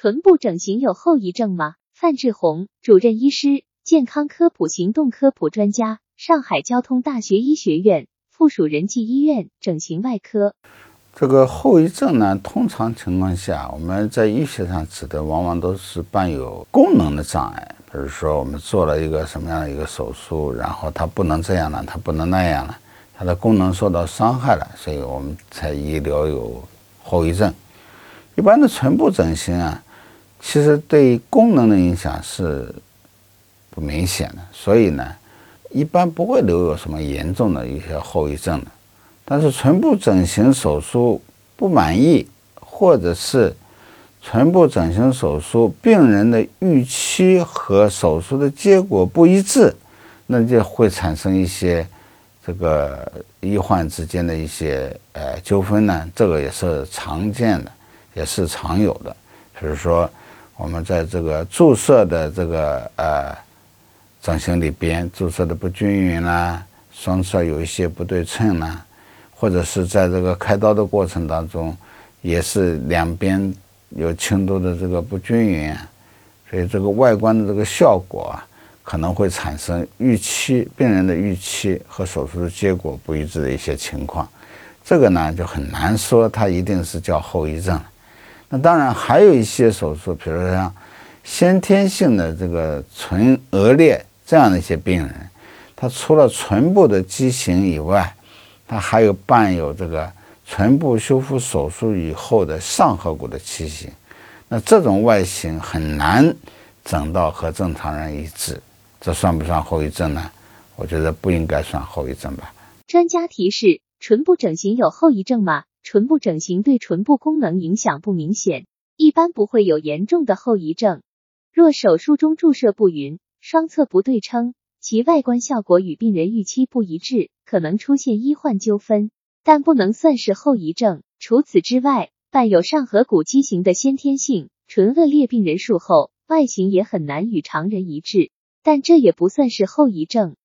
唇部整形有后遗症吗？范志红，主任医师，健康科普行动科普专家，上海交通大学医学院附属仁济医院整形外科。这个后遗症呢，通常情况下，我们在医学上指的往往都是伴有功能的障碍，比如说我们做了一个什么样的一个手术，然后它不能这样了，它不能那样了，它的功能受到伤害了，所以我们才医疗有后遗症。一般的唇部整形啊。其实对功能的影响是不明显的，所以呢，一般不会留有什么严重的一些后遗症的。但是唇部整形手术不满意，或者是唇部整形手术病人的预期和手术的结果不一致，那就会产生一些这个医患之间的一些呃纠纷呢。这个也是常见的，也是常有的，比如说。我们在这个注射的这个呃整形里边，注射的不均匀啦，双侧有一些不对称啦，或者是在这个开刀的过程当中，也是两边有轻度的这个不均匀，所以这个外观的这个效果啊，可能会产生预期病人的预期和手术的结果不一致的一些情况，这个呢就很难说它一定是叫后遗症。那当然还有一些手术，比如像先天性的这个唇腭裂这样的一些病人，他除了唇部的畸形以外，他还有伴有这个唇部修复手术以后的上颌骨的畸形。那这种外形很难整到和正常人一致，这算不算后遗症呢？我觉得不应该算后遗症吧。专家提示：唇部整形有后遗症吗？唇部整形对唇部功能影响不明显，一般不会有严重的后遗症。若手术中注射不匀、双侧不对称，其外观效果与病人预期不一致，可能出现医患纠纷，但不能算是后遗症。除此之外，伴有上颌骨畸形的先天性唇腭裂病人术后外形也很难与常人一致，但这也不算是后遗症。